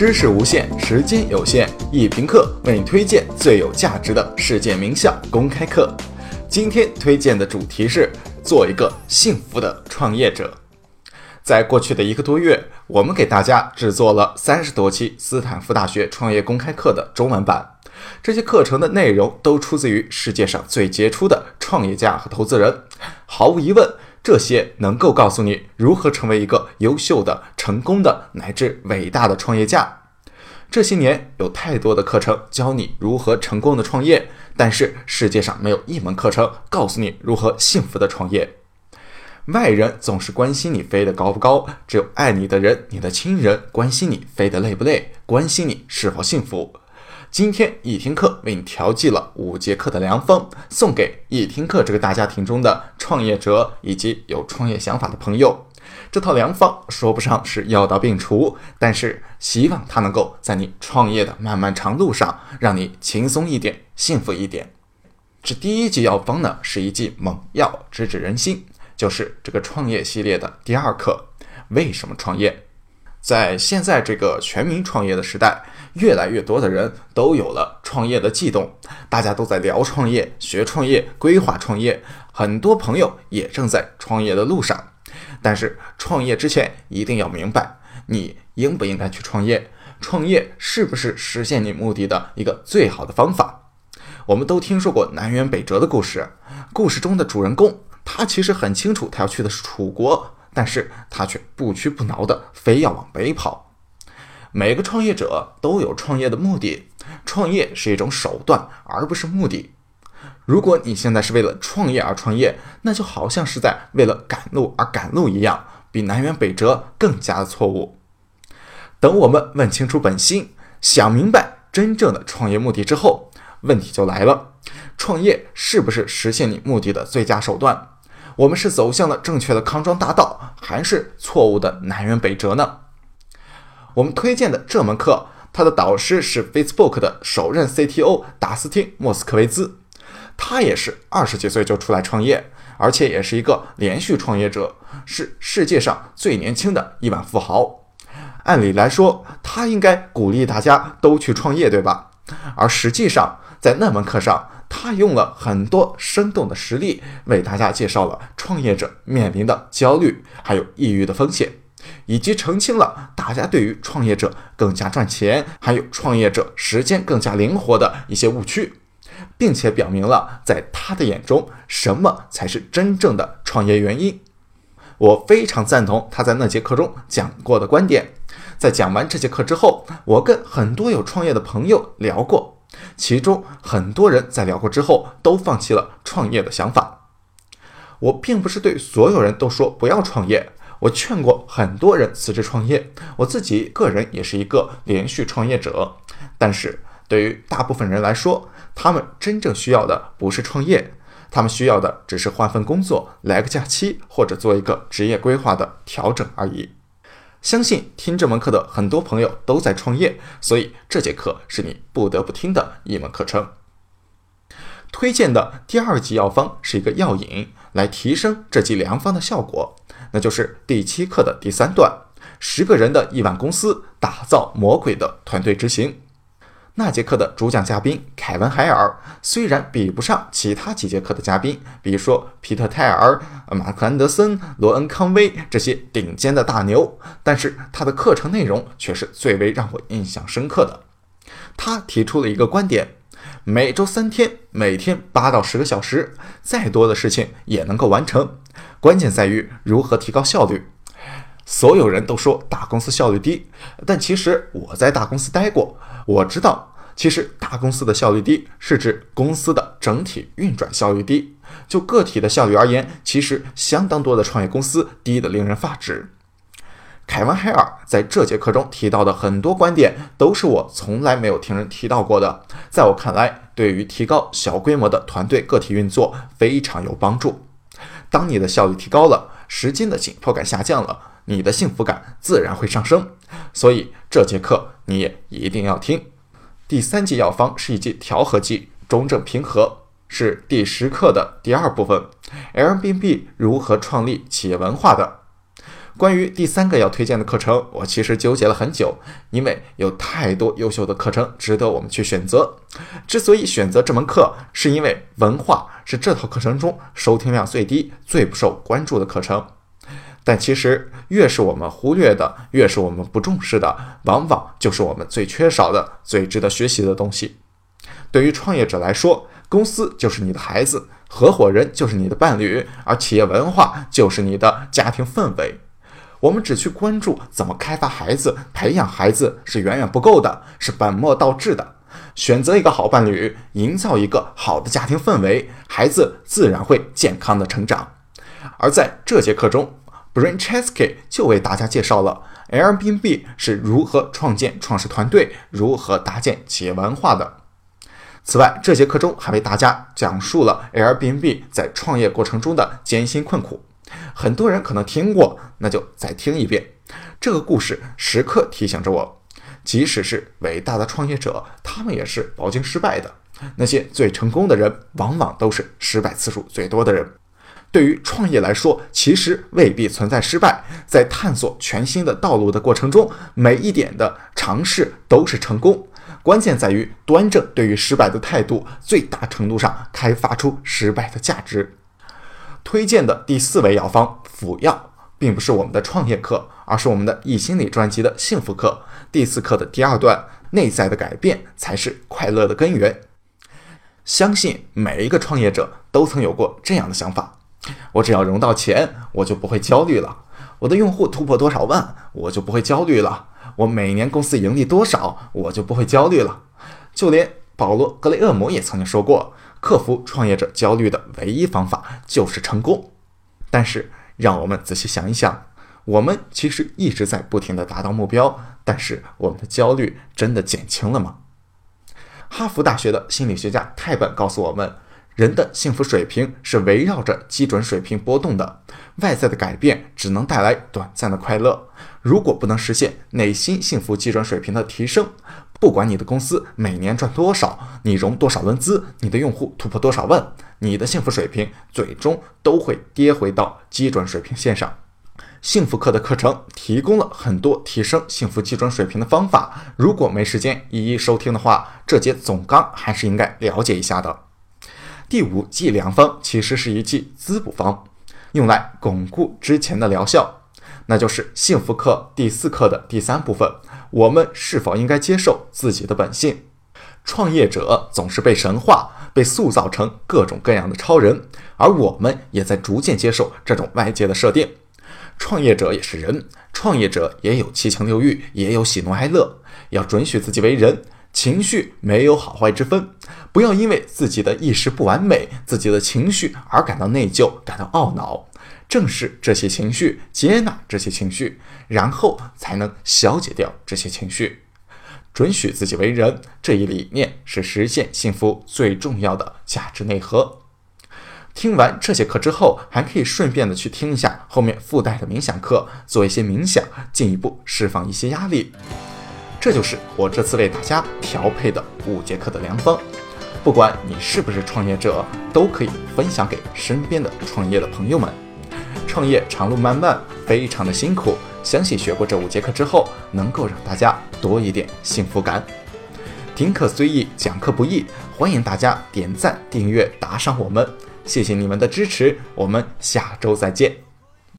知识无限，时间有限，一评课为你推荐最有价值的世界名校公开课。今天推荐的主题是做一个幸福的创业者。在过去的一个多月，我们给大家制作了三十多期斯坦福大学创业公开课的中文版。这些课程的内容都出自于世界上最杰出的创业家和投资人。毫无疑问，这些能够告诉你如何成为一个优秀的、成功的乃至伟大的创业家。这些年有太多的课程教你如何成功的创业，但是世界上没有一门课程告诉你如何幸福的创业。外人总是关心你飞得高不高，只有爱你的人、你的亲人关心你飞得累不累，关心你是否幸福。今天一听课为你调剂了五节课的良方，送给一听课这个大家庭中的创业者以及有创业想法的朋友。这套良方说不上是药到病除，但是希望它能够在你创业的漫漫长路上，让你轻松一点，幸福一点。这第一剂药方呢，是一剂猛药，直指人心，就是这个创业系列的第二课。为什么创业？在现在这个全民创业的时代，越来越多的人都有了创业的悸动，大家都在聊创业、学创业、规划创业，很多朋友也正在创业的路上。但是创业之前一定要明白，你应不应该去创业？创业是不是实现你目的的一个最好的方法？我们都听说过南辕北辙的故事，故事中的主人公他其实很清楚他要去的是楚国。但是他却不屈不挠的非要往北跑。每个创业者都有创业的目的，创业是一种手段，而不是目的。如果你现在是为了创业而创业，那就好像是在为了赶路而赶路一样，比南辕北辙更加的错误。等我们问清楚本心，想明白真正的创业目的之后，问题就来了：创业是不是实现你目的的最佳手段？我们是走向了正确的康庄大道，还是错误的南辕北辙呢？我们推荐的这门课，它的导师是 Facebook 的首任 CTO 达斯汀·莫斯科维兹，他也是二十几岁就出来创业，而且也是一个连续创业者，是世界上最年轻的亿万富豪。按理来说，他应该鼓励大家都去创业，对吧？而实际上，在那门课上，他用了很多生动的实例，为大家介绍了创业者面临的焦虑，还有抑郁的风险，以及澄清了大家对于创业者更加赚钱，还有创业者时间更加灵活的一些误区，并且表明了在他的眼中，什么才是真正的创业原因。我非常赞同他在那节课中讲过的观点。在讲完这节课之后，我跟很多有创业的朋友聊过。其中很多人在聊过之后都放弃了创业的想法。我并不是对所有人都说不要创业，我劝过很多人辞职创业，我自己个人也是一个连续创业者。但是对于大部分人来说，他们真正需要的不是创业，他们需要的只是换份工作、来个假期或者做一个职业规划的调整而已。相信听这门课的很多朋友都在创业，所以这节课是你不得不听的一门课程。推荐的第二剂药方是一个药引，来提升这剂良方的效果，那就是第七课的第三段：十个人的亿万公司打造魔鬼的团队执行。那节课的主讲嘉宾凯文·海尔虽然比不上其他几节课的嘉宾，比如说皮特·泰尔、马克·安德森、罗恩·康威这些顶尖的大牛，但是他的课程内容却是最为让我印象深刻的。他提出了一个观点：每周三天，每天八到十个小时，再多的事情也能够完成，关键在于如何提高效率。所有人都说大公司效率低，但其实我在大公司待过，我知道，其实大公司的效率低是指公司的整体运转效率低。就个体的效率而言，其实相当多的创业公司低得令人发指。凯文·海尔在这节课中提到的很多观点，都是我从来没有听人提到过的，在我看来，对于提高小规模的团队个体运作非常有帮助。当你的效率提高了，时间的紧迫感下降了。你的幸福感自然会上升，所以这节课你也一定要听。第三剂药方是一剂调和剂，中正平和，是第十课的第二部分。Airbnb 如何创立企业文化的？关于第三个要推荐的课程，我其实纠结了很久，因为有太多优秀的课程值得我们去选择。之所以选择这门课，是因为文化是这套课程中收听量最低、最不受关注的课程。但其实，越是我们忽略的，越是我们不重视的，往往就是我们最缺少的、最值得学习的东西。对于创业者来说，公司就是你的孩子，合伙人就是你的伴侣，而企业文化就是你的家庭氛围。我们只去关注怎么开发孩子、培养孩子是远远不够的，是本末倒置的。选择一个好伴侣，营造一个好的家庭氛围，孩子自然会健康的成长。而在这节课中，Brain Chesky 就为大家介绍了 Airbnb 是如何创建创始团队、如何搭建企业文化的。此外，这节课中还为大家讲述了 Airbnb 在创业过程中的艰辛困苦。很多人可能听过，那就再听一遍。这个故事时刻提醒着我，即使是伟大的创业者，他们也是饱经失败的。那些最成功的人，往往都是失败次数最多的人。对于创业来说，其实未必存在失败。在探索全新的道路的过程中，每一点的尝试都是成功。关键在于端正对于失败的态度，最大程度上开发出失败的价值。推荐的第四味药方辅药，并不是我们的创业课，而是我们的易心理专辑的幸福课第四课的第二段：内在的改变才是快乐的根源。相信每一个创业者都曾有过这样的想法。我只要融到钱，我就不会焦虑了。我的用户突破多少万，我就不会焦虑了。我每年公司盈利多少，我就不会焦虑了。就连保罗·格雷厄姆也曾经说过，克服创业者焦虑的唯一方法就是成功。但是，让我们仔细想一想，我们其实一直在不停地达到目标，但是我们的焦虑真的减轻了吗？哈佛大学的心理学家泰本告诉我们。人的幸福水平是围绕着基准水平波动的，外在的改变只能带来短暂的快乐。如果不能实现内心幸福基准水平的提升，不管你的公司每年赚多少，你融多少轮资，你的用户突破多少万，你的幸福水平最终都会跌回到基准水平线上。幸福课的课程提供了很多提升幸福基准水平的方法，如果没时间一一收听的话，这节总纲还是应该了解一下的。第五剂良方其实是一剂滋补方，用来巩固之前的疗效，那就是幸福课第四课的第三部分。我们是否应该接受自己的本性？创业者总是被神化，被塑造成各种各样的超人，而我们也在逐渐接受这种外界的设定。创业者也是人，创业者也有七情六欲，也有喜怒哀乐，要准许自己为人。情绪没有好坏之分，不要因为自己的一时不完美、自己的情绪而感到内疚、感到懊恼。正视这些情绪，接纳这些情绪，然后才能消解掉这些情绪。准许自己为人这一理念是实现幸福最重要的价值内核。听完这节课之后，还可以顺便的去听一下后面附带的冥想课，做一些冥想，进一步释放一些压力。这就是我这次为大家调配的五节课的良方，不管你是不是创业者，都可以分享给身边的创业的朋友们。创业长路漫漫，非常的辛苦，相信学过这五节课之后，能够让大家多一点幸福感。听课虽易，讲课不易，欢迎大家点赞、订阅、打赏我们，谢谢你们的支持，我们下周再见。